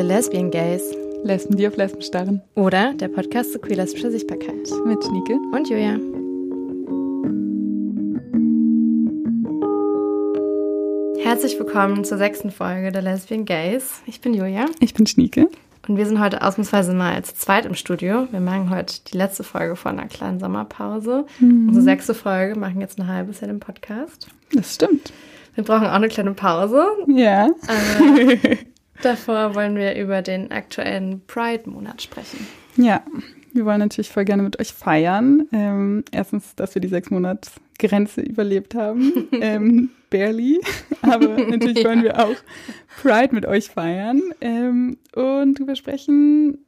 The Lesbian Gays. Lesben, die auf Lesben starren. Oder der Podcast zu queer-lesbischer Sichtbarkeit. Mit Schnieke. Und Julia. Herzlich willkommen zur sechsten Folge der Lesbian Gays. Ich bin Julia. Ich bin Schnieke. Und wir sind heute ausnahmsweise mal als zweit im Studio. Wir machen heute die letzte Folge von einer kleinen Sommerpause. Mhm. Unsere sechste Folge machen jetzt ein halbes Jahr den Podcast. Das stimmt. Wir brauchen auch eine kleine Pause. Ja. Aber davor wollen wir über den aktuellen Pride-Monat sprechen. Ja, wir wollen natürlich voll gerne mit euch feiern. Ähm, erstens, dass wir die sechs Monats Grenze überlebt haben. ähm, barely. Aber natürlich wollen wir auch Pride mit euch feiern. Ähm, und drüber sprechen,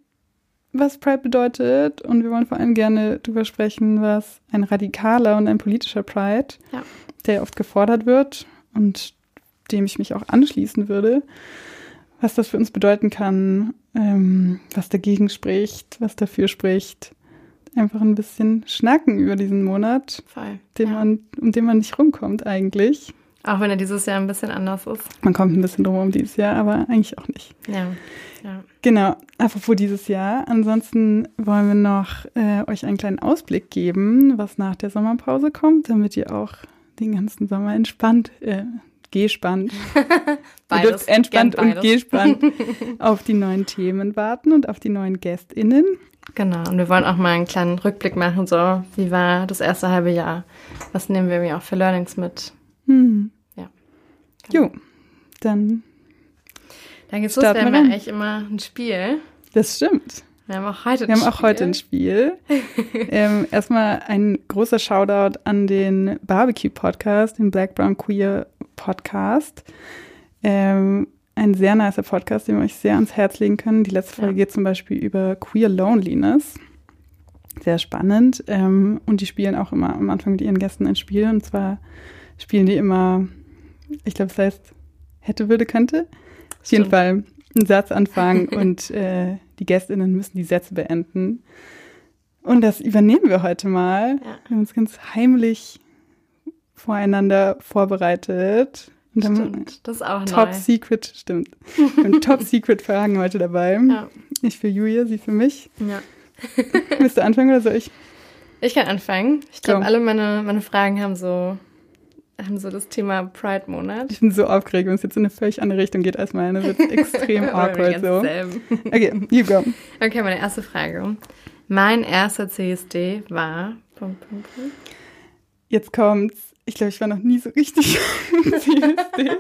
was Pride bedeutet. Und wir wollen vor allem gerne drüber sprechen, was ein radikaler und ein politischer Pride, ja. der oft gefordert wird und dem ich mich auch anschließen würde, was das für uns bedeuten kann, ähm, was dagegen spricht, was dafür spricht. Einfach ein bisschen schnacken über diesen Monat, Voll, den ja. man, um den man nicht rumkommt eigentlich. Auch wenn er dieses Jahr ein bisschen anders ist. Man kommt ein bisschen drum um dieses Jahr, aber eigentlich auch nicht. Ja. ja. Genau, apropos dieses Jahr. Ansonsten wollen wir noch äh, euch einen kleinen Ausblick geben, was nach der Sommerpause kommt, damit ihr auch den ganzen Sommer entspannt, äh, gespannt. beides. Ihr dürft entspannt und gespannt auf die neuen Themen warten und auf die neuen GästInnen. Genau, und wir wollen auch mal einen kleinen Rückblick machen, so wie war das erste halbe Jahr? Was nehmen wir mir auch für Learnings mit? Hm. Ja. Jo, dann, Dann geht's los, wir haben wir ja eigentlich immer ein Spiel. das stimmt. Wir haben auch heute Wir ein haben auch Spiel. heute ein Spiel. ähm, erstmal ein großer Shoutout an den Barbecue-Podcast, den Black Brown Queer Podcast. Ähm, ein sehr nicer Podcast, den wir euch sehr ans Herz legen können. Die letzte Folge Ja. geht zum Beispiel über Queer Loneliness. Sehr spannend. Ähm, und die spielen auch immer am Anfang mit ihren Gästen ein Spiel. Und zwar spielen die immer, ich glaube, es heißt hätte, würde, könnte. Auf jeden. Fall einen Satz anfangen und äh, die GästInnen müssen die Sätze beenden. Und das übernehmen wir heute mal. Ja. Wir haben uns ganz heimlich voreinander vorbereitet. Und Stimmt, das ist auch Top neu. Secret, stimmt. Haben Top Secret Fragen heute dabei. Ja. Ich für Julia, sie für mich. ja. Willst du anfangen oder soll ich? Ich kann anfangen. Ich glaube, Komm. alle meine, meine Fragen haben so, haben so das Thema Pride-Monat. Ich bin so aufgeregt, wenn es jetzt in eine völlig andere Richtung geht als meine. Wird extrem awkward so. selben. Okay, you go. Okay, meine erste Frage. Mein erster CSD war. Jetzt kommt's. Ich glaube, ich war noch nie so richtig im CSD.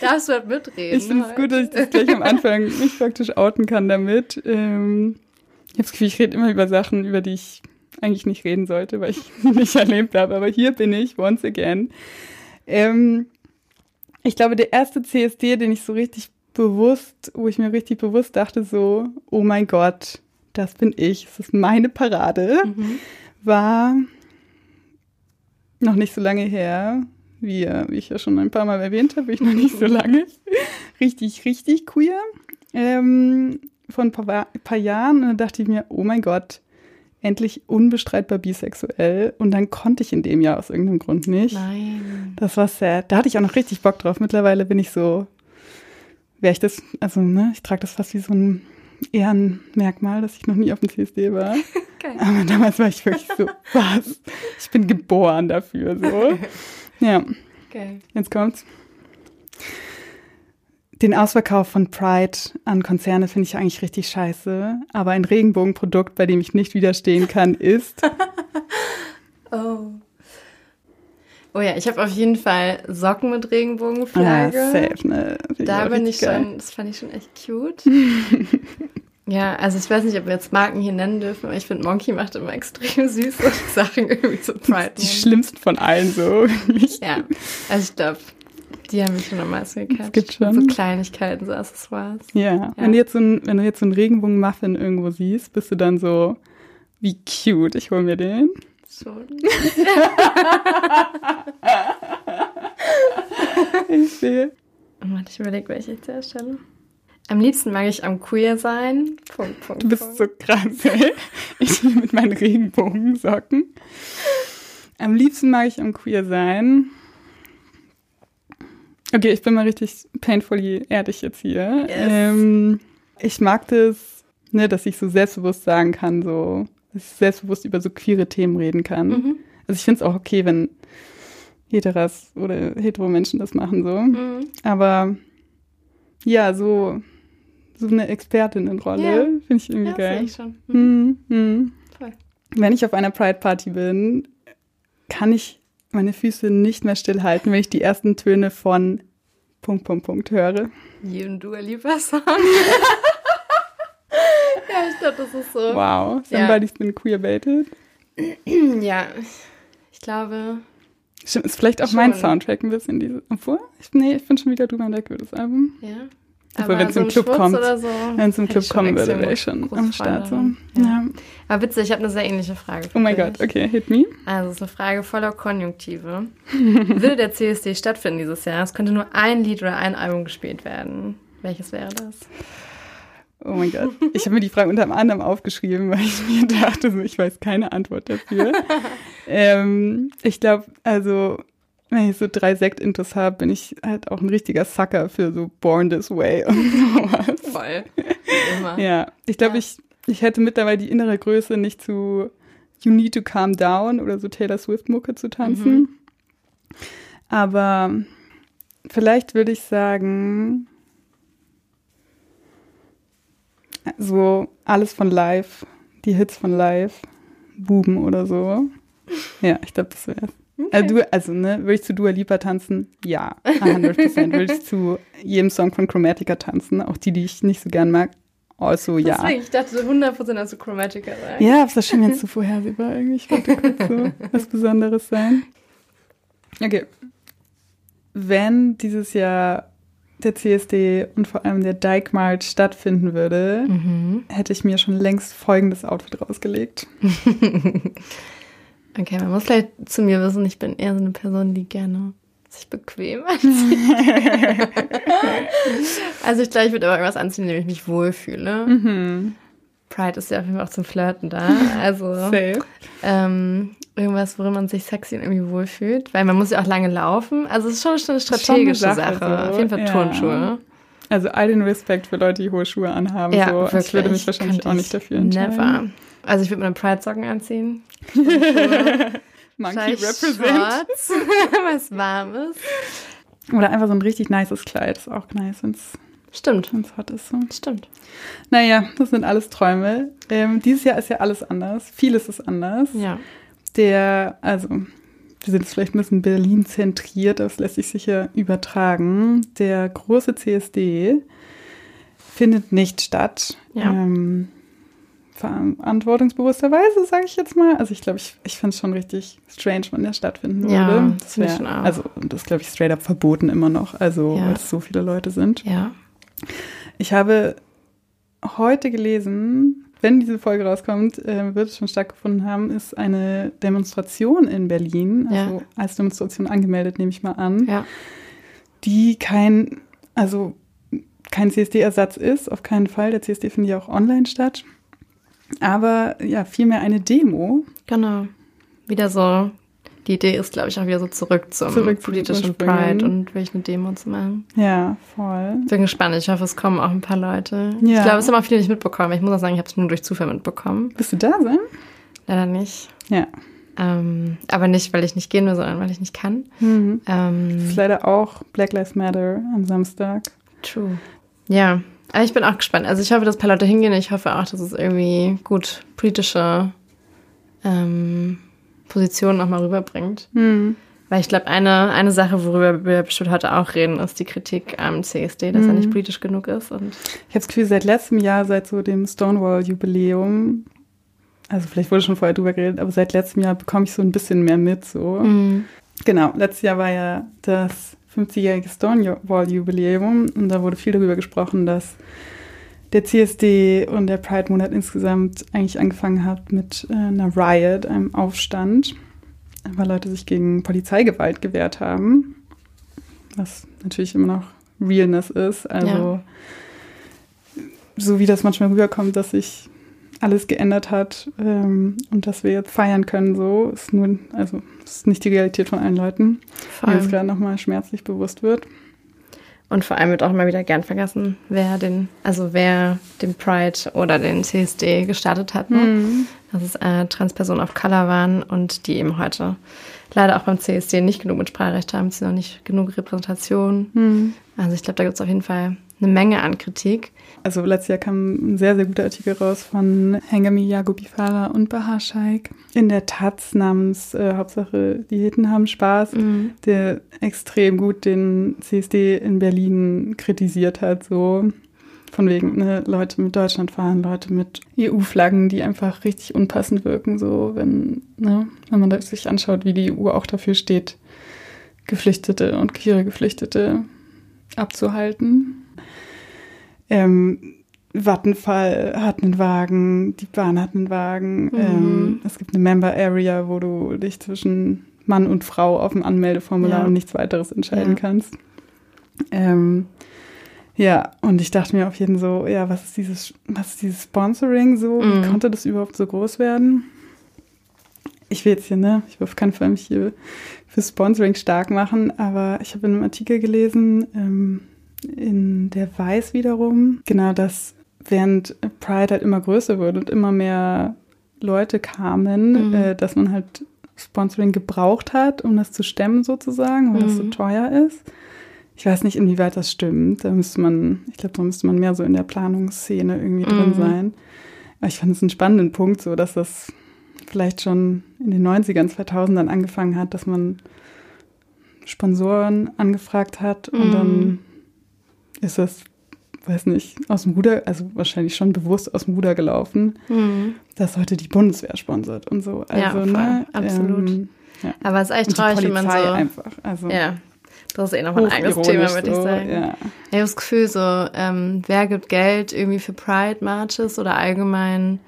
Darfst du halt mitreden? Ich finde es gut, dass ich das gleich am Anfang mich praktisch outen kann damit. Ähm, ich habe das Gefühl, ich rede immer über Sachen, über die ich eigentlich nicht reden sollte, weil ich sie nicht erlebt habe. Aber hier bin ich, once again. Ähm, ich glaube, der erste CSD, den ich so richtig bewusst, wo ich mir richtig bewusst dachte, so, oh mein Gott, das bin ich, das ist meine Parade, Mhm. war noch nicht so lange her, wie, äh, wie ich ja schon ein paar Mal erwähnt habe, ich noch nicht so lange. richtig, richtig queer. Ähm, vor ein paar, paar Jahren und da dachte ich mir, oh mein Gott, endlich unbestreitbar bisexuell. Und dann konnte ich in dem Jahr aus irgendeinem Grund nicht. Nein. Das war sad. Da hatte ich auch noch richtig Bock drauf. Mittlerweile bin ich so, wäre ich das, also ne, ich trage das fast wie so ein Ehrenmerkmal, dass ich noch nie auf dem CSD war. Geil. Aber damals war ich wirklich so, was? Ich bin geboren dafür, so. Ja, Geil. jetzt kommt's. Den Ausverkauf von Pride an Konzerne finde ich eigentlich richtig scheiße. Aber ein Regenbogenprodukt, bei dem ich nicht widerstehen kann, ist. Oh. Oh ja, ich habe auf jeden Fall Socken mit Ah, Regenbogenflagge. safe, ne? Finde Da bin ich geil. schon, das fand ich schon echt cute. ja, also ich weiß nicht, ob wir jetzt Marken hier nennen dürfen, aber ich finde, Monkey macht immer extrem süße Sachen irgendwie zu Pride. Die schlimmsten von allen, so. Ja, also ich glaube, die haben mich schon am meisten gecatcht. gibt schon. So Kleinigkeiten, so Accessoires. Ja, Wenn, du jetzt so ein, wenn du jetzt so einen Regenbogen-Muffin irgendwo siehst, bist du dann so, wie cute, ich hol mir den. Schon. Ich sehe. Warte, ich überlege, welche ich zuerst stelle. Am liebsten mag ich am Queer sein. Punkt, Punkt, Du bist Punkt. so krass, ey. Ich hier mit meinen Regenbogensocken. Am liebsten mag ich am Queer sein. Okay, ich bin mal richtig painfully ehrlich jetzt hier. Yes. Ähm, ich mag das, ne, dass ich so selbstbewusst sagen kann, so, dass ich selbstbewusst über so queere Themen reden kann. Mhm. Also ich finde es auch okay, wenn Heteras oder hetero Menschen das machen so. Mhm. Aber ja, so, so eine Expertinnenrolle Ja. finde ich irgendwie Ja, geil. ich schon. Mhm. Mhm. Mhm. Voll. Wenn ich auf einer Pride Party bin, kann ich meine Füße nicht mehr stillhalten, wenn ich die ersten Töne von Punkt, Punkt, Punkt höre. Jeden Dua Lipa Song. Ja, ich glaube, das ist so. Wow, Ja. somebody's been queerbaited. Ja, ich glaube, Stimmt, ist vielleicht auch mein Schon. Soundtrack ein bisschen diese. Obwohl, ich, nee, ich bin schon wieder drüber hinweg über das Album. ja. Obwohl, Aber wenn's im ein Club Schwurz kommt, so, Wenn es im Club kommen würde, wäre ich schon am Start. So. Ja. daran. Aber witzig, ich habe eine sehr ähnliche Frage. Oh mein. Gott, okay, hit me. Also, es ist eine Frage voller Konjunktive. Würde der CSD stattfinden dieses Jahr? Es könnte nur ein Lied oder ein Album gespielt werden. Welches wäre das? Oh mein Gott. Ich habe mir die Frage unter anderem aufgeschrieben, weil ich mir dachte, so, ich weiß keine Antwort dafür. ähm, ich glaube, also, wenn ich so drei Sekt-Intos habe, bin ich halt auch ein richtiger Sucker für so Born This Way und sowas. Voll. Immer. Ja, ich glaube, Ja. ich, ich hätte mittlerweile die innere Größe, nicht zu You Need to Calm Down oder so Taylor Swift-Mucke zu tanzen. Mhm. Aber vielleicht würde ich sagen, so alles von live, die Hits von live, Buben oder so. Ja, ich glaube, das wäre also, du, also, ne, würde ich zu Dua Lipa tanzen? Ja, 100%. würde ich zu jedem Song von Chromatica tanzen, auch die, die ich nicht so gern mag? Also, ja. Deswegen, ich dachte 100% dass du Chromatica sein. Ja, aber schön, wenn es so vorhersehbar irgendwie. Ich wollte kurz so was Besonderes sein. Okay. Wenn dieses Jahr der CSD und vor allem der Dyke March stattfinden würde, Mhm. hätte ich mir schon längst folgendes Outfit rausgelegt. Okay, man muss vielleicht zu mir wissen, ich bin eher so eine Person, die gerne sich bequem anzieht. also ich glaube, ich würde aber irgendwas anziehen, in dem ich mich wohlfühle. Mhm. Pride ist ja auf jeden Fall auch zum Flirten da. Also Safe. ähm, irgendwas, worin man sich sexy und irgendwie wohlfühlt. Weil man muss ja auch lange laufen. Also es ist schon, schon eine strategische Sache, Sache. so. Auf jeden Fall Ja. Turnschuhe. Also all den Respekt für Leute, die hohe Schuhe anhaben. Ja, so. wirklich. Ich würde mich wahrscheinlich Könnte auch ich nicht dafür entscheiden. Never. Also ich würde meine Pride-Socken anziehen. Monkey represent. Shorts, weil es warm ist. Oder einfach so ein richtig nices Kleid. Ist auch nice, wenn es Stimmt, hot ist. So. stimmt. Naja, das sind alles Träume. Ähm, dieses Jahr ist ja alles anders. Vieles ist anders. Ja. Der, also, wir sind jetzt vielleicht ein bisschen Berlin zentriert, das lässt sich sicher übertragen. Der große CSD findet nicht statt. Ja. Ähm, verantwortungsbewussterweise, sage ich jetzt mal. Also ich glaube, ich, ich finde es schon richtig strange, wenn der stattfinden Ja, würde. das auch. Also das glaube ich straight up verboten immer noch, also Ja. weil es so viele Leute sind. Ja. Ich habe heute gelesen, wenn diese Folge rauskommt, äh, wird es schon stattgefunden haben, ist eine Demonstration in Berlin, Ja. also als Demonstration angemeldet, nehme ich mal an, Ja. die kein, also kein CSD-Ersatz ist, auf keinen Fall. Der CSD findet ja auch online statt. Aber ja, vielmehr eine Demo. Genau. Wieder so. Die Idee ist, glaube ich, auch wieder so zurück zum Zurück politischen. Pride und eine Demo zu machen. Ja, voll. Bin gespannt. Ich hoffe, es kommen auch ein paar Leute. Ja. Ich glaube, es haben auch viele nicht mitbekommen. Ich muss auch sagen, ich habe es nur durch Zufall mitbekommen. Wirst du da sein? Leider nicht. Ja. Ähm, aber nicht, weil ich nicht gehen will, sondern weil ich nicht kann. Mhm. Ähm, Ist leider auch Black Lives Matter am Samstag. True. Ja, aber ich bin auch gespannt. Also ich hoffe, dass ein paar Leute hingehen. Ich hoffe auch, dass es irgendwie gut politische ähm, Positionen auch mal rüberbringt. Mhm. Weil ich glaube, eine, eine Sache, worüber wir bestimmt heute auch reden, ist die Kritik am CSD, dass er Mhm. nicht politisch genug ist. Und Ich habe das Gefühl, seit letztem Jahr, seit so dem Stonewall-Jubiläum, also vielleicht wurde schon vorher drüber geredet, aber seit letztem Jahr bekomme ich so ein bisschen mehr mit. So. Genau, letztes Jahr war ja das 50-jährige Stonewall-Jubiläum und da wurde viel darüber gesprochen, dass der CSD und der Pride-Monat insgesamt eigentlich angefangen hat mit äh, einer Riot, einem Aufstand, weil Leute sich gegen Polizeigewalt gewehrt haben, was natürlich immer noch Realness ist. Also so wie das manchmal rüberkommt, dass sich alles geändert hat ähm, und dass wir jetzt feiern können, so ist nur, also ist nicht die Realität von allen Leuten, mir das allem, gerade nochmal schmerzlich bewusst wird. Und vor allem wird auch immer wieder gern vergessen, wer den, also wer den Pride oder den CSD gestartet hat. Ne? Mhm. Dass es äh, Transpersonen of Color waren und die eben heute leider auch beim CSD nicht genug mit Spracherecht haben, sie noch nicht genug Repräsentation. Mhm. Also ich glaube, da gibt es auf jeden Fall eine Menge an Kritik. Also letztes Jahr kam ein sehr, sehr guter Artikel raus von Hengami Yagubifara und Bahar Shaikh in der Taz namens äh, Hauptsache die Hitten haben Spaß, mhm. der extrem gut den CSD in Berlin kritisiert hat, so von wegen ne, Leute mit Deutschland fahren, Leute mit EU-Flaggen, die einfach richtig unpassend wirken, so wenn, ne, wenn man sich anschaut, wie die EU auch dafür steht, Geflüchtete und queere Geflüchtete abzuhalten. Ähm, Vattenfall hat einen Wagen, die Bahn hat einen Wagen. Mhm. Ähm, es gibt eine Member Area, wo du dich zwischen Mann und Frau auf dem Anmeldeformular ja. und nichts weiteres entscheiden ja. kannst. Ähm, ja, und ich dachte mir auf jeden Fall so, ja, was ist dieses, was ist dieses Sponsoring so? Mhm. Wie konnte das überhaupt so groß werden? Ich will jetzt hier, ne, ich will auf keinen Fall mich hier für Sponsoring stark machen, aber ich habe in einem Artikel gelesen, ähm, in der Weiß wiederum, genau, dass während Pride halt immer größer wurde und immer mehr Leute kamen, mhm. äh, dass man halt Sponsoring gebraucht hat, um das zu stemmen sozusagen, weil mhm. das so mhm. teuer ist. Ich weiß nicht, inwieweit das stimmt. Da müsste man, ich glaube, da müsste man mehr so in der Planungsszene irgendwie mhm. drin sein. Aber ich fand es einen spannenden Punkt, so dass das vielleicht schon in den 90ern, 2000ern angefangen hat, dass man Sponsoren angefragt hat und dann mhm ist das, weiß nicht, aus dem Ruder, also wahrscheinlich schon bewusst aus dem Ruder gelaufen, mhm. dass heute die Bundeswehr sponsert und so. Also, ja, ne, absolut. Ähm, ja. Aber es ist echt traurig, wenn man so. einfach. Also, ja. Das ist eh noch ein eigenes Thema, würde ich sagen. ja. Ich habe das Gefühl, so, ähm, wer gibt Geld irgendwie für Pride-Marches oder allgemein,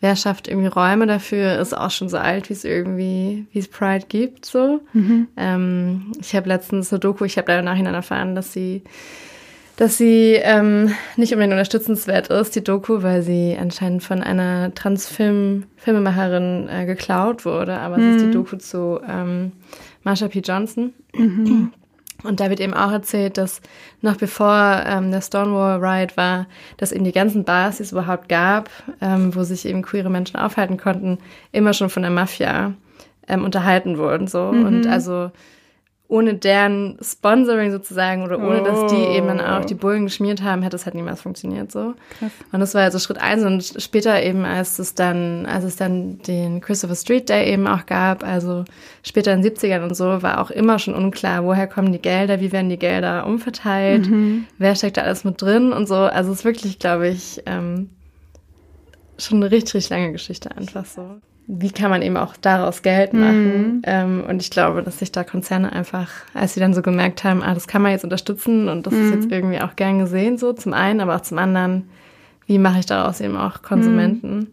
wer schafft irgendwie Räume dafür, ist auch schon so alt, wie es irgendwie, wie es Pride gibt, so. Mhm. Ähm, ich habe letztens eine Doku, ich habe leider nachhinein erfahren, dass sie dass sie ähm, nicht unbedingt unterstützenswert ist, die Doku, weil sie anscheinend von einer Transfilm-Filmemacherin äh, geklaut wurde. Aber mhm. es ist die mhm. Doku zu ähm, Marsha P. Johnson. Mhm. Und da wird eben auch erzählt, dass noch bevor ähm, der Stonewall Riot war, dass eben die ganzen Bars, die es überhaupt gab, ähm, wo sich eben queere Menschen aufhalten konnten, immer schon von der Mafia ähm, unterhalten wurden. So. Mhm. Und also ohne deren Sponsoring sozusagen oder ohne oh. dass die eben dann auch die Bullen geschmiert haben, hätte es halt niemals funktioniert so. Krass. Und das war also Schritt eins und später eben, als es dann, als es dann den Christopher Street Day eben auch gab, also später in den 70ern und so, war auch immer schon unklar, woher kommen die Gelder, wie werden die Gelder umverteilt, mhm. wer steckt da alles mit drin und so. Also es ist wirklich, glaube ich, ähm, schon eine richtig, richtig lange Geschichte einfach so wie kann man eben auch daraus Geld machen. Mhm. Ähm, und ich glaube, dass sich da Konzerne einfach, als sie dann so gemerkt haben, ah, das kann man jetzt unterstützen und das mhm. ist jetzt irgendwie auch gern gesehen, so zum einen, aber auch zum anderen, wie mache ich daraus eben auch Konsumenten? Mhm.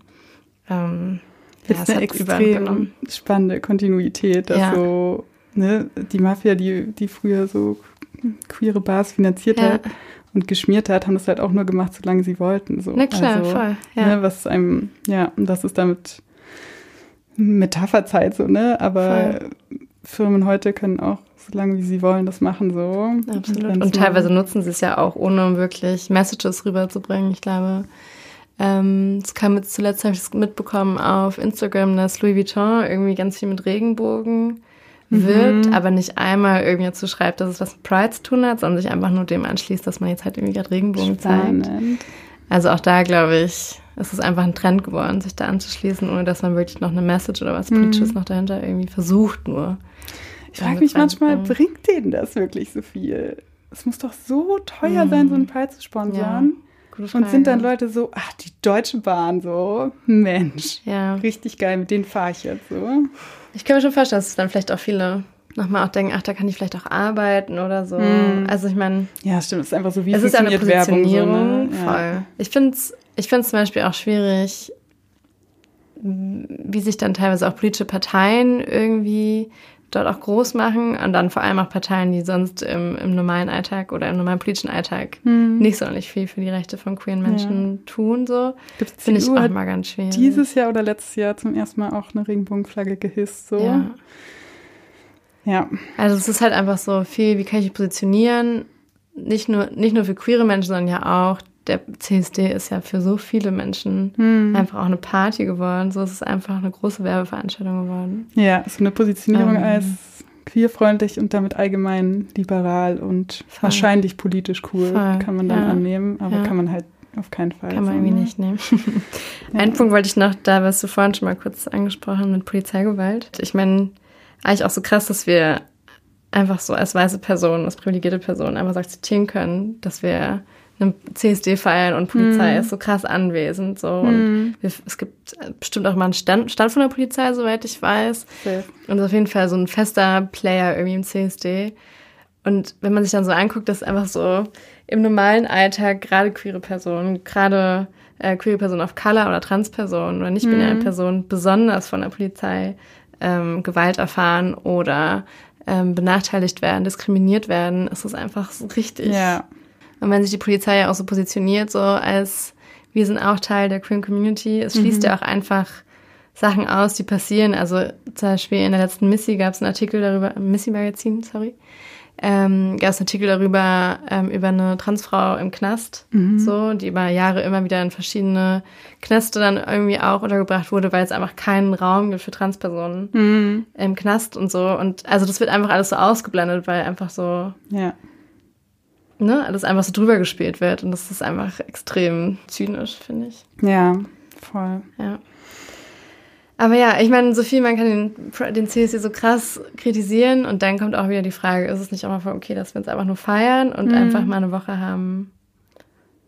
Ähm, ja, das ist eine extrem spannende Kontinuität, dass ja. so ne, die Mafia, die, die früher so queere Bars finanziert ja. hat und geschmiert hat, haben das halt auch nur gemacht, solange sie wollten. So. Na klar, also, voll. Ja. Ne, was einem, ja, und das ist damit Metapherzeit so, ne? Aber Voll. Firmen heute können auch, so lange wie sie wollen, das machen so. Absolut. Und, und teilweise nutzen sie es ja auch, ohne wirklich Messages rüberzubringen. Ich glaube, ähm, es kam jetzt zuletzt, habe ich es mitbekommen auf Instagram, dass Louis Vuitton irgendwie ganz viel mit Regenbogen wirbt, mhm. aber nicht einmal irgendwie dazu schreibt, dass es was mit Pride zu tun hat, sondern sich einfach nur dem anschließt, dass man jetzt halt irgendwie gerade Regenbogen Spannend. zeigt. Also auch da, glaube ich, es ist einfach ein Trend geworden, sich da anzuschließen, ohne dass man wirklich noch eine Message oder was Politisches mhm. noch dahinter irgendwie versucht nur. Ich frage mich manchmal, bringt denen das wirklich so viel? Es muss doch so teuer mhm. sein, so einen Pride zu sponsern. Ja. Und sind dann Leute so, ach, die Deutsche Bahn, so, Mensch, ja. richtig geil, mit denen fahre ich jetzt so. Ich kann mir schon vorstellen, dass es dann vielleicht auch viele nochmal auch denken, ach, da kann ich vielleicht auch arbeiten oder so. Mm. Also ich meine. Ja, stimmt, es ist einfach so, wie es ist eine Positionierung. So, ne? Voll. Ja. Ich finde es ich find's zum Beispiel auch schwierig, wie sich dann teilweise auch politische Parteien irgendwie dort auch groß machen und dann vor allem auch Parteien, die sonst im, im normalen Alltag oder im normalen politischen Alltag hm. nicht sonderlich viel für die Rechte von queeren Menschen ja. tun. So finde ich auch mal ganz schwierig. Dieses Jahr oder letztes Jahr zum ersten Mal auch eine Regenbogenflagge gehisst. So. Ja. Ja. Also es ist halt einfach so viel, wie kann ich mich positionieren? nicht nur, nicht nur für queere Menschen, sondern ja auch, der CSD ist ja für so viele Menschen hm. einfach auch eine Party geworden. So ist es einfach eine große Werbeveranstaltung geworden. Ja, so eine Positionierung ähm, als queerfreundlich und damit allgemein liberal und voll. wahrscheinlich politisch cool voll. kann man dann ja. annehmen, aber ja. kann man halt auf keinen Fall. Kann man irgendwie nicht nehmen. ja. Einen Punkt wollte ich noch, da was du vorhin schon mal kurz angesprochen mit Polizeigewalt. Ich meine, eigentlich auch so krass, dass wir einfach so als weiße Personen, als privilegierte Personen einfach so akzeptieren können, dass wir eine CSD feiern und Polizei mm. ist so krass anwesend. So. Und wir, es gibt bestimmt auch mal einen Stand, Stand von der Polizei, soweit ich weiß. Okay. Und auf jeden Fall so ein fester Player irgendwie im CSD. Und wenn man sich dann so anguckt, dass einfach so im normalen Alltag gerade queere Personen, gerade äh, queere Personen of Color oder Transpersonen oder nicht-binäre mm. Personen besonders von der Polizei ähm, Gewalt erfahren oder ähm, benachteiligt werden, diskriminiert werden, ist es einfach so richtig. Ja. Und wenn sich die Polizei ja auch so positioniert, so als wir sind auch Teil der Queer Community, es schließt mhm. ja auch einfach Sachen aus, die passieren. Also zum Beispiel in der letzten Missy gab es einen Artikel darüber, Missy Magazin, sorry, ähm, gab es einen Artikel darüber, ähm, über eine Transfrau im Knast, mhm. so, die über Jahre immer wieder in verschiedene Knäste dann irgendwie auch untergebracht wurde, weil es einfach keinen Raum gibt für Transpersonen mhm. im Knast und so. Und also das wird einfach alles so ausgeblendet, weil einfach so, ja. Ne, alles einfach so drüber gespielt wird. Und das ist einfach extrem zynisch, finde ich. Ja, voll. Ja. Aber ja, ich meine, so viel man kann den, den CSD so krass kritisieren und dann kommt auch wieder die Frage, ist es nicht auch mal voll okay, dass wir uns einfach nur feiern und mhm. einfach mal eine Woche haben,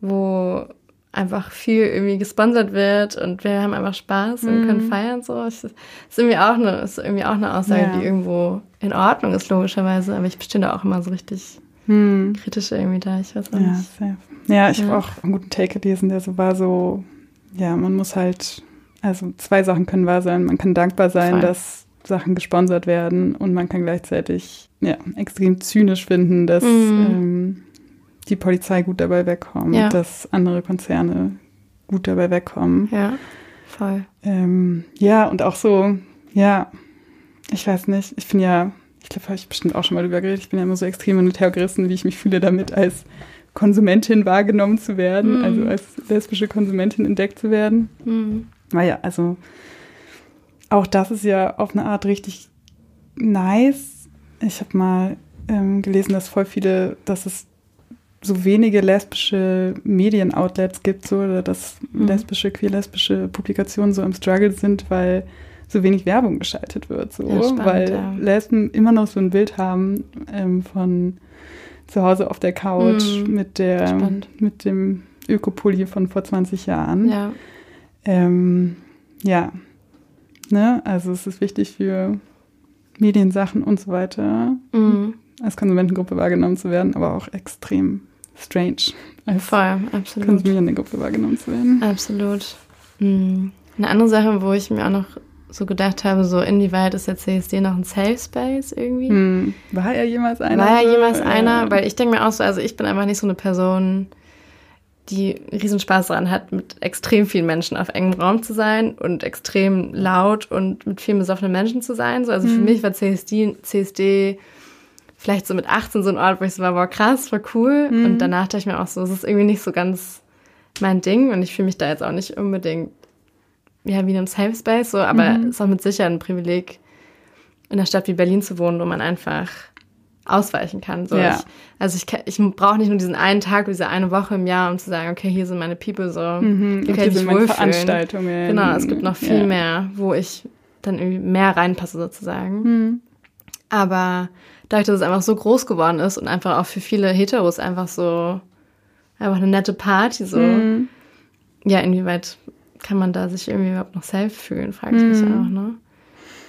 wo einfach viel irgendwie gesponsert wird und wir haben einfach Spaß mhm. und können feiern so. Das ist irgendwie auch eine, ist irgendwie auch eine Aussage, ja. die irgendwo in Ordnung ist, logischerweise, aber ich da auch immer so richtig mhm. kritisch irgendwie da. Ich weiß auch ja, nicht. Safe. Ja, ich ja. habe auch einen guten Take gelesen, der so war so, ja, man muss halt also zwei Sachen können wahr sein. Man kann dankbar sein, Voll. dass Sachen gesponsert werden und man kann gleichzeitig ja, extrem zynisch finden, dass mhm. ähm, die Polizei gut dabei wegkommt, ja. dass andere Konzerne gut dabei wegkommen. Ja, voll. Ähm, ja, und auch so, ja, ich weiß nicht, ich bin ja, ich glaube, habe ich bestimmt auch schon mal drüber geredet, ich bin ja immer so extrem hin und her gerissen, wie ich mich fühle damit, als Konsumentin wahrgenommen zu werden, mhm. also als lesbische Konsumentin entdeckt zu werden. Mhm. Naja, also auch das ist ja auf eine Art richtig nice. Ich habe mal ähm, gelesen, dass voll viele, dass es so wenige lesbische Medienoutlets gibt, so, oder dass mhm. lesbische, queer-lesbische Publikationen so im Struggle sind, weil so wenig Werbung geschaltet wird. So, ja, spannend, weil ja. Lesben immer noch so ein Bild haben ähm, von zu Hause auf der Couch mhm. mit der mit dem Ökopulli von vor 20 Jahren. Ja. Ähm, ja, ne, also es ist wichtig für Mediensachen und so weiter, mhm. als Konsumentengruppe wahrgenommen zu werden, aber auch extrem strange, als Voll, absolut. konsumierende Gruppe wahrgenommen zu werden. Absolut. Mhm. Eine andere Sache, wo ich mir auch noch so gedacht habe, so inwieweit ist der CSD noch ein Safe Space irgendwie? Hm. War er jemals einer? War er jemals so? einer? Weil ich denke mir auch so, also ich bin einfach nicht so eine Person, die Riesenspaß daran hat, mit extrem vielen Menschen auf engem Raum zu sein und extrem laut und mit vielen besoffenen Menschen zu sein. So, also mhm. für mich war CSD, CSD vielleicht so mit 18 so ein Ort, wo ich so war, wow, krass, war cool. Mhm. Und danach dachte ich mir auch so, es ist irgendwie nicht so ganz mein Ding und ich fühle mich da jetzt auch nicht unbedingt ja, wie in einem Safe Space, so, aber mhm. es ist auch mit Sicherheit ein Privileg, in einer Stadt wie Berlin zu wohnen, wo man einfach ausweichen kann. So, ja. ich, also ich, ich brauche nicht nur diesen einen Tag, diese eine Woche im Jahr, um zu sagen, okay, hier sind meine People so, mhm. hier kann ich mich wohlfühlen. Veranstaltungen. Genau, es gibt noch viel ja. mehr, wo ich dann irgendwie mehr reinpasse sozusagen. Mhm. Aber dadurch, dass es einfach so groß geworden ist und einfach auch für viele Heteros einfach so einfach eine nette Party so, mhm. ja, inwieweit kann man da sich irgendwie überhaupt noch safe fühlen, frage ich mich mhm. auch, ne?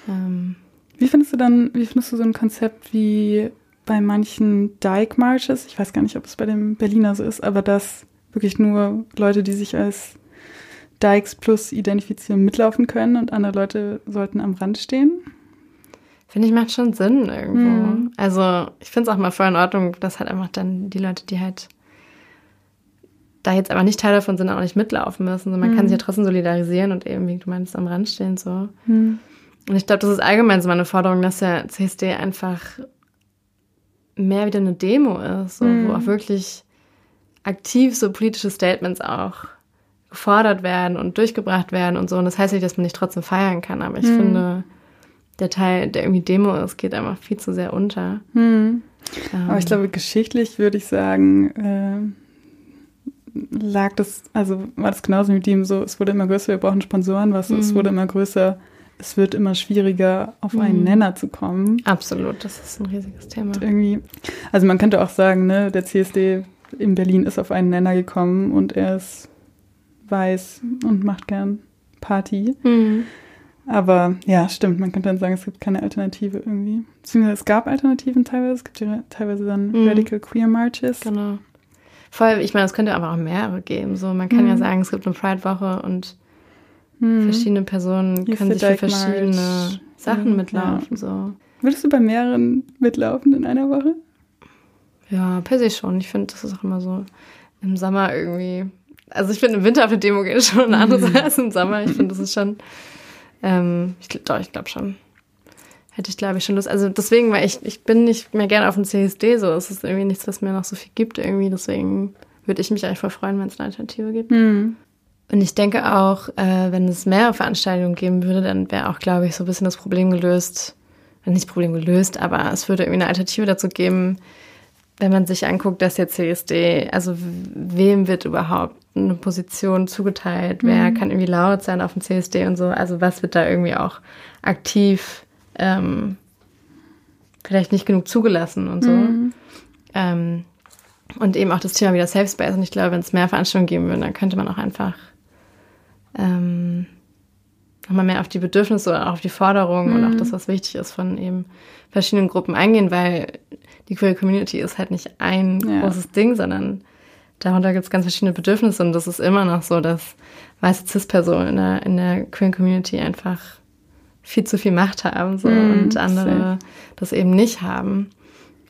Ähm, wie findest du dann, wie findest du so ein Konzept wie bei manchen Dyke Marches, ich weiß gar nicht, ob es bei dem Berliner so ist, aber dass wirklich nur Leute, die sich als Dykes Plus identifizieren, mitlaufen können und andere Leute sollten am Rand stehen? Finde ich, macht schon Sinn irgendwo. Mhm. Also ich finde es auch mal voll in Ordnung, dass halt einfach dann die Leute, die halt da jetzt aber nicht Teil davon sind, auch nicht mitlaufen müssen. So, man mhm. kann sich ja trotzdem solidarisieren und eben, wie du meinst, am Rand stehen. So. Mhm. Und ich glaube, das ist allgemein so meine Forderung, dass der CSD einfach mehr wieder eine Demo ist, so, Mhm. wo auch wirklich aktiv so politische Statements auch gefordert werden und durchgebracht werden und so. Und das heißt nicht, dass man nicht trotzdem feiern kann, aber ich Mhm. finde, der Teil, der irgendwie Demo ist, geht einfach viel zu sehr unter. Hm. Ähm, Aber ich glaube, geschichtlich würde ich sagen, äh, lag das, also war das genauso mit ihm so, es wurde immer größer, wir brauchen Sponsoren, was, es Mhm. wurde immer größer, es wird immer schwieriger, auf einen Mhm. Nenner zu kommen. absolut, das ist ein riesiges Thema. Und irgendwie, also man könnte auch sagen, ne, der CSD in Berlin ist auf einen Nenner gekommen und er ist weiß und macht gern Party. Mhm. Aber ja, stimmt, man könnte dann sagen, es gibt keine Alternative irgendwie. Beziehungsweise es gab Alternativen teilweise, es gibt ja teilweise dann Mhm. Radical Queer Marches. Genau. Voll, ich meine, es könnte aber auch mehrere geben. So, man kann ja Mhm. sagen, es gibt eine Pride-Woche und Hm. verschiedene Personen Hier können sich für verschiedene Sachen Ja. mitlaufen. So. Würdest du bei mehreren mitlaufen in einer Woche? Ja, per se schon. Ich finde, das ist auch immer so im Sommer irgendwie. Also ich finde, im Winter auf eine Demo geht schon andere Sache als im Sommer. Ich finde, das ist schon. Ähm, ich, doch, ich glaube schon. Hätte ich, glaube ich, schon Lust. Also deswegen, weil ich, ich bin nicht mehr gerne auf dem CSD so. Es ist irgendwie nichts, was mir noch so viel gibt irgendwie. Deswegen würde ich mich eigentlich voll freuen, wenn es eine Alternative gibt. Hm. Und ich denke auch, äh, wenn es mehrere Veranstaltungen geben würde, dann wäre auch, glaube ich, so ein bisschen das Problem gelöst. Äh, Nicht das Problem gelöst, aber es würde irgendwie eine Alternative dazu geben, wenn man sich anguckt, dass der CSD, also wem wird überhaupt eine Position zugeteilt, wer kann irgendwie laut sein auf dem CSD und so, also was wird da irgendwie auch aktiv ähm, vielleicht nicht genug zugelassen und so. Mhm. Ähm, und eben auch das Thema wieder Safe Space. Und ich glaube, wenn es mehr Veranstaltungen geben würde, dann könnte man auch einfach ähm, nochmal mehr auf die Bedürfnisse oder auch auf die Forderungen und auch das, was wichtig ist, von eben verschiedenen Gruppen eingehen, weil die Queer Community ist halt nicht ein Ja. großes Ding, sondern darunter gibt es ganz verschiedene Bedürfnisse und das ist immer noch so, dass weiße Cis-Personen in der, in der Queer Community einfach viel zu viel Macht haben so, Mhm, und andere safe. das eben nicht haben.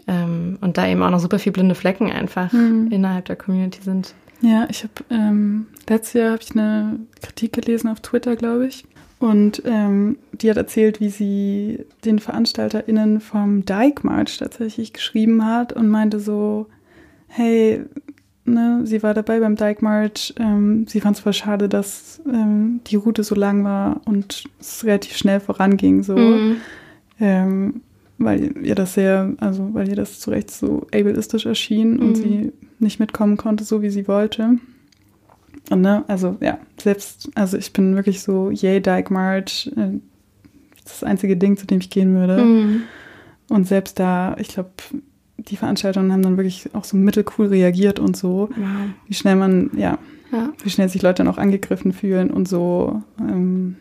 Ähm, und da eben auch noch super viel blinde Flecken einfach Mhm. innerhalb der Community sind. Ja, ich habe ähm, letztes Jahr habe ich eine Kritik gelesen auf Twitter, glaube ich. Und ähm, die hat erzählt, wie sie den VeranstalterInnen vom Dyke March tatsächlich geschrieben hat und meinte so, hey, ne, sie war dabei beim Dyke March, ähm, sie fand es voll schade, dass ähm, die Route so lang war und es relativ schnell voranging, so. Mhm. Ähm, weil ihr das sehr, also weil ihr das zu Recht so ableistisch erschien und Mhm. sie nicht mitkommen konnte, so wie sie wollte. Und ne, also ja, selbst, also ich bin wirklich so, yay, Dyke March, äh, das einzige Ding, zu dem ich gehen würde. Mhm. Und selbst da, ich glaube, die Veranstaltungen haben dann wirklich auch so mittelcool reagiert und so, Wow. wie schnell man, ja, Ja. wie schnell sich Leute dann auch angegriffen fühlen und so. Ähm,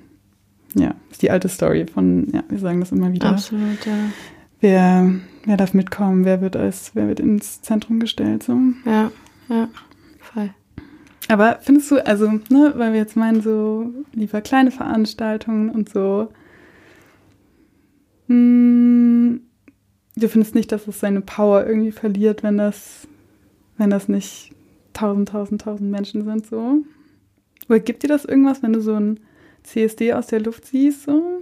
ja, ist die alte Story von, ja, wir sagen das immer wieder. Absolut, ja. Wer, wer darf mitkommen, wer wird als, wer wird ins Zentrum gestellt, so. Ja, ja, voll. Aber findest du, also, ne, weil wir jetzt meinen, so lieber kleine Veranstaltungen und so, mh, du findest nicht, dass es seine Power irgendwie verliert, wenn das, wenn das nicht tausend, tausend, tausend Menschen sind, so? Oder gibt dir das irgendwas, wenn du so ein CSD aus der Luft siehst, so?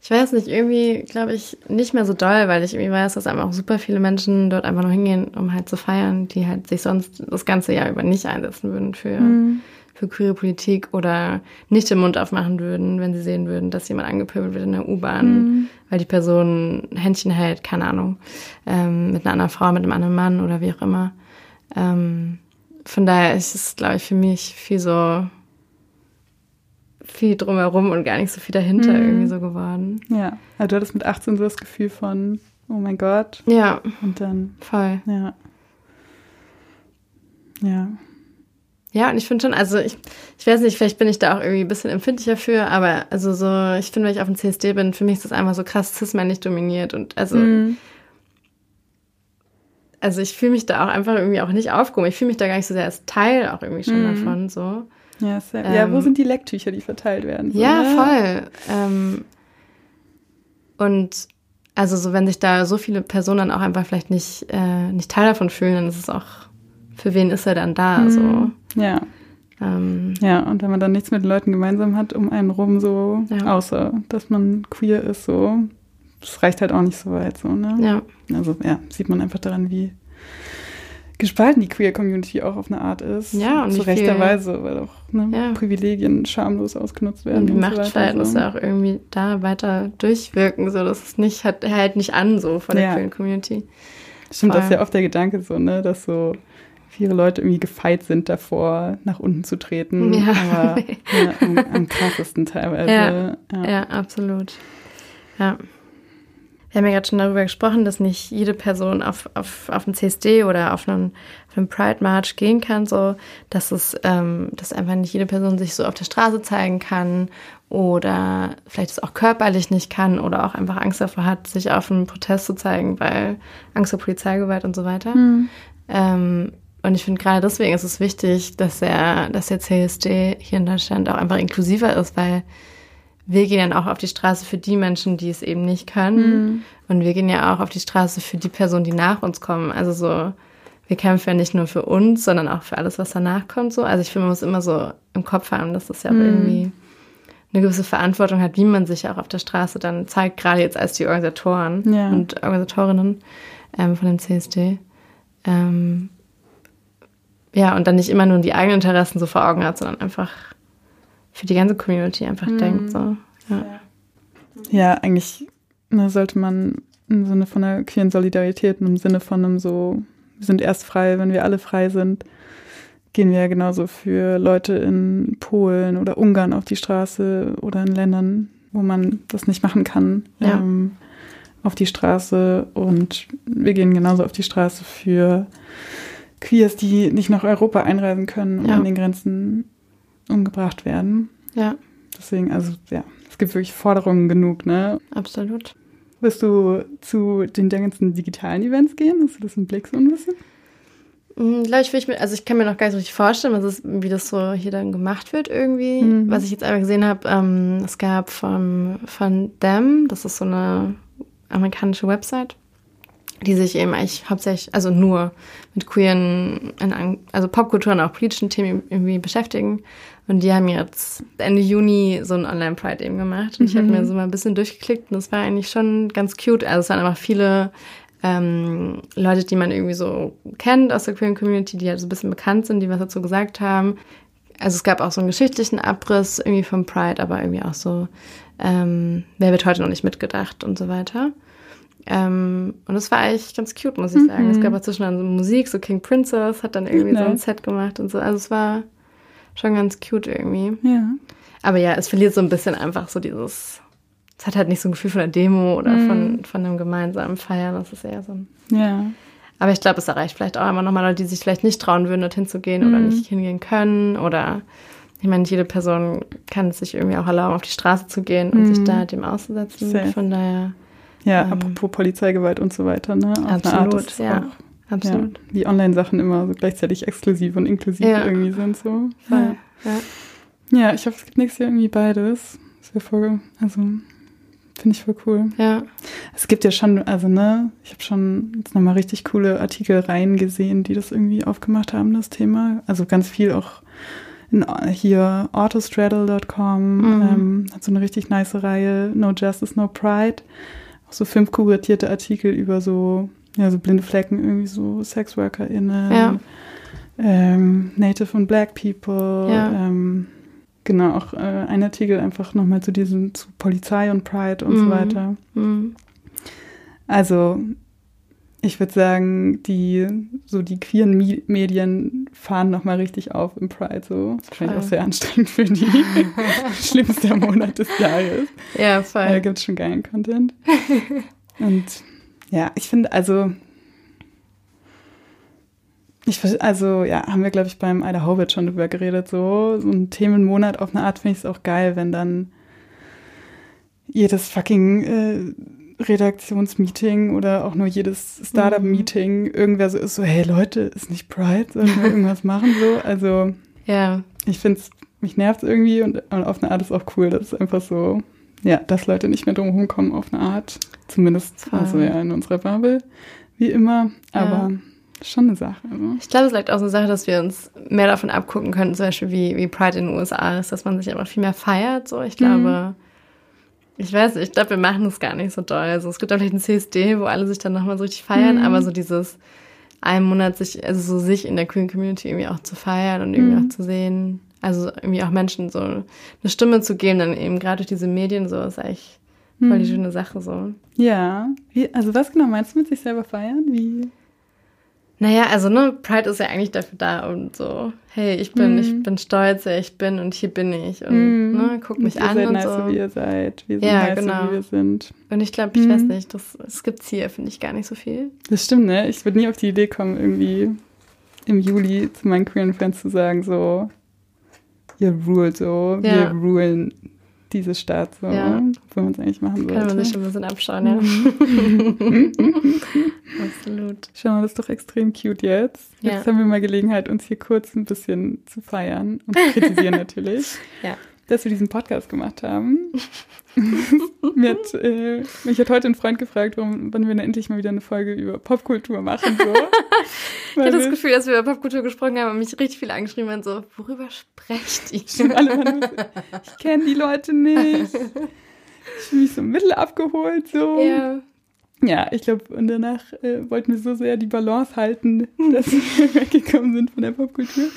Ich weiß nicht, irgendwie glaube ich nicht mehr so doll, weil ich irgendwie weiß, dass einfach auch super viele Menschen dort einfach nur hingehen, um halt zu feiern, die halt sich sonst das ganze Jahr über nicht einsetzen würden für, Mhm. Für queere Politik oder nicht den Mund aufmachen würden, wenn sie sehen würden, dass jemand angepöbelt wird in der U-Bahn, Mhm. weil die Person Händchen hält, keine Ahnung, ähm, mit einer anderen Frau, mit einem anderen Mann oder wie auch immer. Ähm, von daher ist es, glaube ich, für mich viel so viel drumherum und gar nicht so viel dahinter Mhm. irgendwie so geworden. Ja, also du hattest mit 18 so das Gefühl von, oh mein Gott, Ja, und dann, voll. ja. Ja. Ja, und ich finde schon, also ich, ich weiß nicht, vielleicht bin ich da auch irgendwie ein bisschen empfindlicher für, aber also so, ich finde, wenn ich auf dem CSD bin, für mich ist das einfach so krass cis-männlich dominiert und also, Mhm. also ich fühle mich da auch einfach irgendwie auch nicht aufgehoben. Ich fühle mich da gar nicht so sehr als Teil auch irgendwie schon Mhm. davon, so. Ja, sehr, ja, wo Ähm, sind die Lecktücher, die verteilt werden? So, Ja, ne? voll. Ähm, und also so, wenn sich da so viele Personen dann auch einfach vielleicht nicht, äh, nicht Teil davon fühlen, dann ist es auch, für wen ist er dann da? So. Mhm. Ja, Ähm, ja, und wenn man dann nichts mit den Leuten gemeinsam hat um einen rum, so, Ja. außer dass man queer ist, so, das reicht halt auch nicht so weit so, ne? Ja. Also ja, sieht man einfach daran, wie gespalten die Queer Community auch auf eine Art ist. Ja, und zu rechter Weise, weil auch ne, Ja. Privilegien schamlos ausgenutzt werden. Und die so weiter, Machtverhältnisse so. auch irgendwie da weiter durchwirken, so dass es nicht, hat, hält nicht an, so von der Ja. queeren Community. Stimmt, das ist ja oft der Gedanke so, ne, dass so viele Leute irgendwie gefeit sind davor, nach unten zu treten. Ja. Aber ja, am, am krassesten teilweise. Ja. Ja. Ja, absolut. Ja. Wir haben ja gerade schon darüber gesprochen, dass nicht jede Person auf, auf, auf einen CSD oder auf einen, auf einen Pride March gehen kann, so dass es, ähm, dass einfach nicht jede Person sich so auf der Straße zeigen kann oder vielleicht es auch körperlich nicht kann oder auch einfach Angst davor hat, sich auf einen Protest zu zeigen, weil Angst vor Polizeigewalt und so weiter. Ähm, und ich finde gerade deswegen ist es wichtig, dass der, dass der CSD hier in Deutschland auch einfach inklusiver ist, weil wir gehen dann auch auf die Straße für die Menschen, die es eben nicht können. Und wir gehen ja auch auf die Straße für die Personen, die nach uns kommen. Also so, wir kämpfen ja nicht nur für uns, sondern auch für alles, was danach kommt. So. Also ich finde, man muss immer so im Kopf haben, dass das ja auch irgendwie eine gewisse Verantwortung hat, wie man sich auch auf der Straße dann zeigt, gerade jetzt als die Organisatoren Ja. und Organisatorinnen ähm, von dem CSD. Ähm, ja, und dann nicht immer nur die eigenen Interessen so vor Augen hat, sondern einfach für die ganze Community einfach denkt. So. Ja. Ja, eigentlich ne, sollte man im Sinne von einer queeren Solidarität, im Sinne von einem so, wir sind erst frei, wenn wir alle frei sind, gehen wir ja genauso für Leute in Polen oder Ungarn auf die Straße oder in Ländern, wo man das nicht machen kann, Ja. ähm, auf die Straße. Und wir gehen genauso auf die Straße für Queers, die nicht nach Europa einreisen können und Ja. an den Grenzen umgebracht werden. ja, Deswegen, also ja, es gibt wirklich Forderungen genug, ne? absolut. Wirst du zu den ganzen digitalen Events gehen? Hast du das im Blick so ein bisschen? Hm, Glaube ich, will ich mir, also ich kann mir noch gar nicht so richtig vorstellen, was es, wie das so hier dann gemacht wird irgendwie. Mhm. Was ich jetzt einmal gesehen habe, ähm, es gab vom, von Them, das ist so eine amerikanische Website, die sich eben eigentlich hauptsächlich, also nur mit queeren, in also Popkultur und auch politischen Themen irgendwie beschäftigen. Und die haben jetzt Ende Juni so ein Online-Pride eben gemacht. Und ich habe Mhm. mir so mal ein bisschen durchgeklickt und das war eigentlich schon ganz cute. Also es waren einfach viele ähm, Leute, die man irgendwie so kennt aus der queeren Community, die halt so ein bisschen bekannt sind, die was dazu gesagt haben. Also es gab auch so einen geschichtlichen Abriss irgendwie vom Pride, aber irgendwie auch so, ähm, wer wird heute noch nicht mitgedacht und so weiter. Ähm, und das war eigentlich ganz cute, muss ich sagen. Es gab auch zwischendurch so Musik, so King Princess hat dann irgendwie so ein. Set gemacht und so. Also es war schon ganz cute irgendwie. Ja. Aber ja, es verliert so ein bisschen einfach so dieses, es hat halt nicht so ein Gefühl von einer Demo oder Mhm. von, von einem gemeinsamen Feiern. Das ist eher so ein Ja. aber ich glaube, es erreicht vielleicht auch immer nochmal Leute, die sich vielleicht nicht trauen würden, dorthin zu gehen oder Mhm. nicht hingehen können. Oder ich meine, jede Person kann es sich irgendwie auch erlauben, auf die Straße zu gehen und Mhm. sich da dem auszusetzen. Von daher, Ja, Ähm. apropos Polizeigewalt und so weiter, ne? Auf eine Art absolut, ist ja. auch, Absolut. ja. Die Online-Sachen immer so gleichzeitig exklusiv und inklusiv Ja. irgendwie sind so. Voll. Ja. Ja, ich hoffe, es gibt nächstes Jahr irgendwie beides. Das wäre voll, also finde ich voll cool. ja. Es gibt ja schon, also ne, ich habe schon jetzt nochmal richtig coole Artikelreihen gesehen, die das irgendwie aufgemacht haben, das Thema. Also ganz viel auch in, hier autostraddle.com Mhm. ähm, hat so eine richtig nice Reihe, No Justice, No Pride. Auch so fünf kuratierte Artikel über so, ja, so blinde Flecken, irgendwie so SexworkerInnen, Ja. ähm, Native und Black People, Ja. ähm, genau, auch äh, ein Artikel einfach nochmal zu diesem, zu Polizei und Pride und so Mhm. weiter. Mhm. Also, ich würde sagen, die, so die queeren Mi Medien fahren nochmal richtig auf im Pride. So. Das ist wahrscheinlich Voll. auch sehr anstrengend für die. Schlimmster Monat des Jahres. Ja, Da voll. gibt es schon geilen Content. Und ja, ich finde, also, ich, also, ja, haben wir, glaube ich, beim Ida Hobbit schon drüber geredet. So, so ein Themenmonat auf eine Art finde ich es auch geil, wenn dann jedes fucking äh, Redaktionsmeeting oder auch nur jedes Startup-Meeting irgendwer so ist, so, hey Leute, ist nicht Pride, sollen wir irgendwas machen? So, also, Ja, ich finde es, mich nervt es irgendwie und, und auf eine Art ist auch cool, dass es einfach so, ja, dass Leute nicht mehr drum kommen auf eine Art. Zumindest, Voll. also ja, in unserer Bubble, wie immer, aber schon eine Sache. Also. ich glaube, es ist vielleicht auch so eine Sache, dass wir uns mehr davon abgucken könnten, zum Beispiel wie, wie Pride in den USA ist, dass man sich einfach viel mehr feiert. So, ich glaube, Ich weiß, ich glaube, wir machen das gar nicht so doll. Also es gibt auch vielleicht ein CSD, wo alle sich dann nochmal so richtig feiern, mhm. aber so dieses einen Monat sich, also so sich in der Queen Community irgendwie auch zu feiern und irgendwie mhm. auch zu sehen, also irgendwie auch Menschen so eine Stimme zu geben, dann eben gerade durch diese Medien so, ist eigentlich voll die mhm. schöne Sache so. Ja. Wie, also was genau meinst du mit sich selber feiern? Wie? Naja, also ne, Pride ist ja eigentlich dafür da und so, hey, ich bin, mm. ich bin stolz, wer ich bin und hier bin ich und mm. ne, guck mich und an und nice, so. wie ihr seid, wir sind ja, nice, genau. wie wir sind. Und ich glaube, ich mm. weiß nicht, das, das gibt's hier, finde ich, gar nicht so viel. Das stimmt, ne? Ich würde nie auf die Idee kommen, irgendwie im Juli zu meinen queeren Fans zu sagen, so, ihr rule so, ja. wir rulen diese Stadt, so, ja. wo man es eigentlich machen sollte. Kann man sich schon ein bisschen abschauen, ja. Mhm. Absolut. Schau mal, das ist doch extrem cute jetzt. Jetzt ja. haben wir mal Gelegenheit, uns hier kurz ein bisschen zu feiern und zu kritisieren natürlich. Ja. Dass wir diesen Podcast gemacht haben. hat, äh, mich hat heute ein Freund gefragt, warum, wann wir denn endlich mal wieder eine Folge über Popkultur machen. So. ich hatte das Gefühl, dass wir über Popkultur gesprochen haben und mich richtig viele angeschrieben haben, so, worüber sprecht ihr? Alle ich kenne die Leute nicht. Ich fühle mich so mittel abgeholt, so. Ja. Ja, ich glaube, und danach äh, wollten wir so sehr die Balance halten, dass wir weggekommen sind von der Popkultur.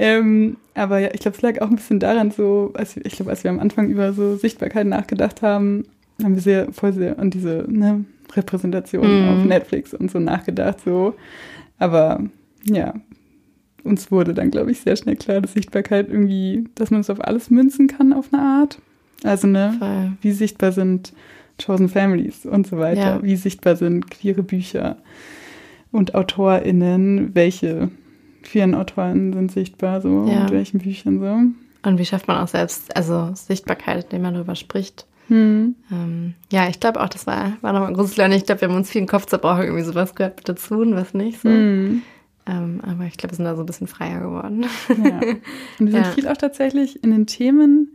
Ähm, aber ja, ich glaube, es lag auch ein bisschen daran, so, als, ich glaube, als wir am Anfang über so Sichtbarkeit nachgedacht haben, haben wir sehr voll sehr an diese ne, Repräsentation mm. auf Netflix und so nachgedacht, so. Aber ja, uns wurde dann, glaube ich, sehr schnell klar, dass Sichtbarkeit irgendwie, dass man es auf alles münzen kann auf eine Art. Also, ne, voll. wie sichtbar sind Chosen Families und so weiter, ja. wie sichtbar sind queere Bücher und AutorInnen, welche queeren Autoren sind sichtbar, so ja. mit welchen Büchern so. Und wie schafft man auch selbst, also Sichtbarkeit, indem man darüber spricht. Hm. Ähm, ja, ich glaube auch, das war, war nochmal ein großes Lernen. Ich glaube, wir haben uns viel den Kopf zerbrochen, irgendwie so, was gehört bitte zu und was nicht. So. Hm. Ähm, aber ich glaube, wir sind da so ein bisschen freier geworden. Ja. Und wir sind ja. viel auch tatsächlich in den Themen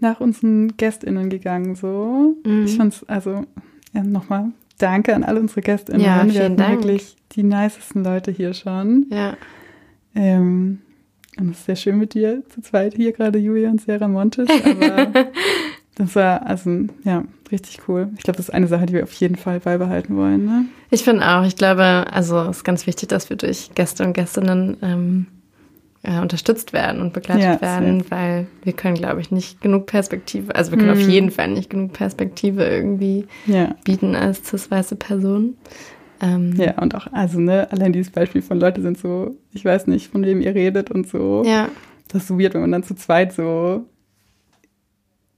nach unseren GästInnen gegangen. So. Mhm. Ich fand's, also ja, nochmal danke an alle unsere GästInnen. Ja, vielen wir hatten Dank. wirklich die nicesten Leute hier schon. Ja. Ähm, und es ist sehr schön mit dir zu zweit hier, gerade Julia und Sarah Montes. Aber das war also, ja, richtig cool. Ich glaube, das ist eine Sache, die wir auf jeden Fall beibehalten wollen. Ne? Ich finde auch. Ich glaube, also es ist ganz wichtig, dass wir durch Gäste und Gästinnen ähm, äh, unterstützt werden und begleitet ja, werden, safe. weil wir können, glaube ich, nicht genug Perspektive, also wir können mm. auf mhm. jeden Fall nicht genug Perspektive irgendwie ja. bieten als cis-weiße Person. Ähm, ja, und auch, also, ne, allein dieses Beispiel von Leute sind so, ich weiß nicht, von wem ihr redet und so. Ja. Das ist so weird, wenn man dann zu zweit so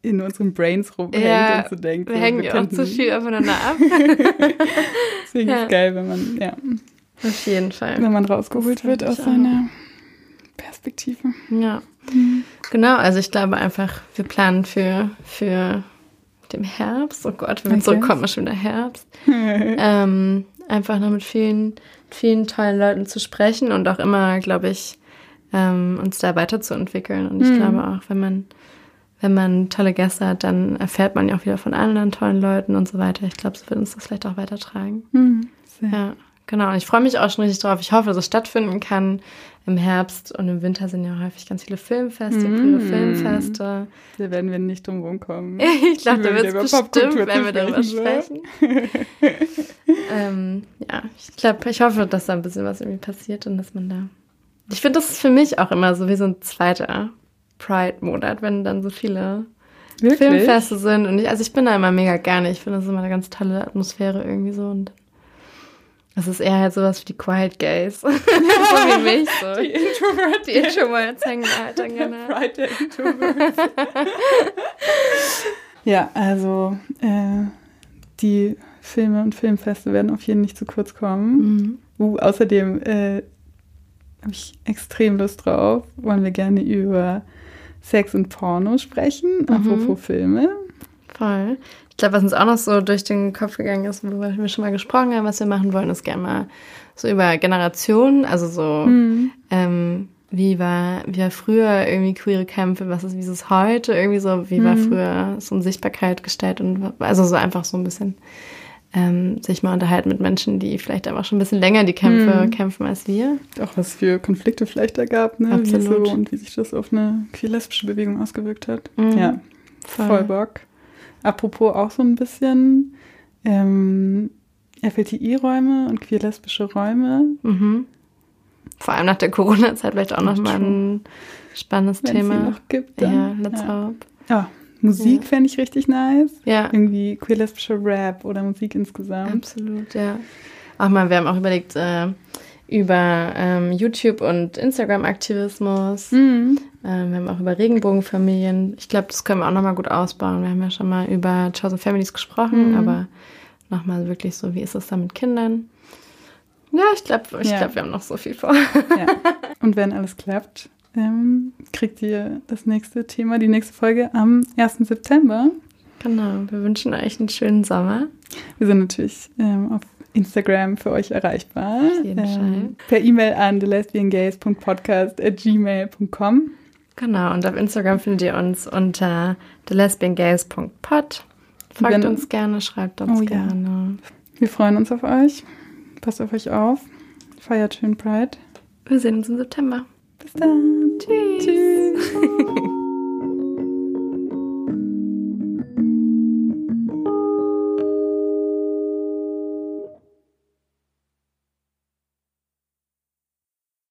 in unseren Brains rumhängt ja, und so denkt. Wir so, hängen ja auch zu viel aufeinander ab. Deswegen ja. ist geil, wenn man, ja. Auf jeden Fall. Wenn man rausgeholt wird aus seiner Perspektive. Ja. Mhm. Genau, also ich glaube einfach, wir planen für, für den Herbst. Oh Gott, wenn okay. so kommt man schon der Herbst. ähm, einfach noch mit vielen, vielen tollen Leuten zu sprechen und auch immer, glaube ich, ähm, uns da weiterzuentwickeln. Und ich mhm. glaube auch, wenn man, wenn man tolle Gäste hat, dann erfährt man ja auch wieder von anderen tollen Leuten und so weiter. Ich glaube, so wird uns das vielleicht auch weitertragen. Mhm. Ja, genau. Und ich freue mich auch schon richtig drauf. Ich hoffe, dass es stattfinden kann im Herbst und im Winter sind ja häufig ganz viele Filmfeste, mm. Filmfeste. Da werden wir nicht drum rumkommen. ich glaube, da wird es bestimmt, wenn wir darüber sprechen. ähm, ja, ich glaube, ich hoffe, dass da ein bisschen was irgendwie passiert und dass man da. Ich finde, das ist für mich auch immer so wie so ein zweiter Pride-Monat, wenn dann so viele Wirklich? Filmfeste sind. Und ich, also ich bin da immer mega gerne. Ich finde das ist immer eine ganz tolle Atmosphäre irgendwie so. Und das ist eher halt sowas wie die Quiet Gays. so wie mich. So. Die Introverts. Die Introverts hängen halt dann gerne. Friday Introverts. ja, also äh, die Filme und Filmfeste werden auf jeden Fall nicht zu kurz kommen. Mhm. Uh, außerdem äh, habe ich extrem Lust drauf. Wollen wir gerne über Sex und Porno sprechen, mhm. apropos Filme. Voll. Ich glaube, was uns auch noch so durch den Kopf gegangen ist, worüber wir schon mal gesprochen haben, was wir machen wollen, ist gerne mal so über Generationen, also so, mhm. ähm, wie war, wie war früher irgendwie queere Kämpfe, was ist, wie ist es heute, irgendwie so, wie war mhm. früher so eine Sichtbarkeit gestellt und also so einfach so ein bisschen ähm, sich mal unterhalten mit Menschen, die vielleicht einfach schon ein bisschen länger die Kämpfe mhm. kämpfen als wir. Auch was für Konflikte vielleicht da gab, ne? Absolut. Wie so, und wie sich das auf eine queer-lesbische Bewegung ausgewirkt hat. Mhm. Ja, voll. voll Bock. Apropos auch so ein bisschen ähm, FLTI-Räume und queer-lesbische Räume. Mhm. Vor allem nach der Corona-Zeit vielleicht auch nochmal ein spannendes Wenn Thema. noch gibt. Dann. ja, let's ja. hope. Ja, Musik Ja. fände ich richtig nice. Ja, Irgendwie queer-lesbische Rap oder Musik insgesamt. absolut, ja. Auch mal, wir haben auch überlegt, äh, über ähm, YouTube und Instagram-Aktivismus. Mhm. Ähm, wir haben auch über Regenbogenfamilien. Ich glaube, das können wir auch nochmal gut ausbauen. Wir haben ja schon mal über Chosen Families gesprochen, Mhm. aber nochmal wirklich so, wie ist es da mit Kindern? Ja, ich glaube, ich Ja. glaube, wir haben noch so viel vor. Ja. Und wenn alles klappt, ähm, kriegt ihr das nächste Thema, die nächste Folge am 1. September. Genau, wir wünschen euch einen schönen Sommer. Wir sind natürlich ähm, auf Instagram für euch erreichbar. Auf jeden ähm, Per E-Mail an thelesbiangays.podcast.gmail.com. Genau, und auf Instagram findet ihr uns unter thelesbiangays.pod. Folgt Wenn- uns gerne, schreibt uns Oh ja. gerne. Wir freuen uns auf euch. Passt auf euch auf. Feiert schön Pride. Wir sehen uns im September. Bis dann. Tschüss. Tschüss.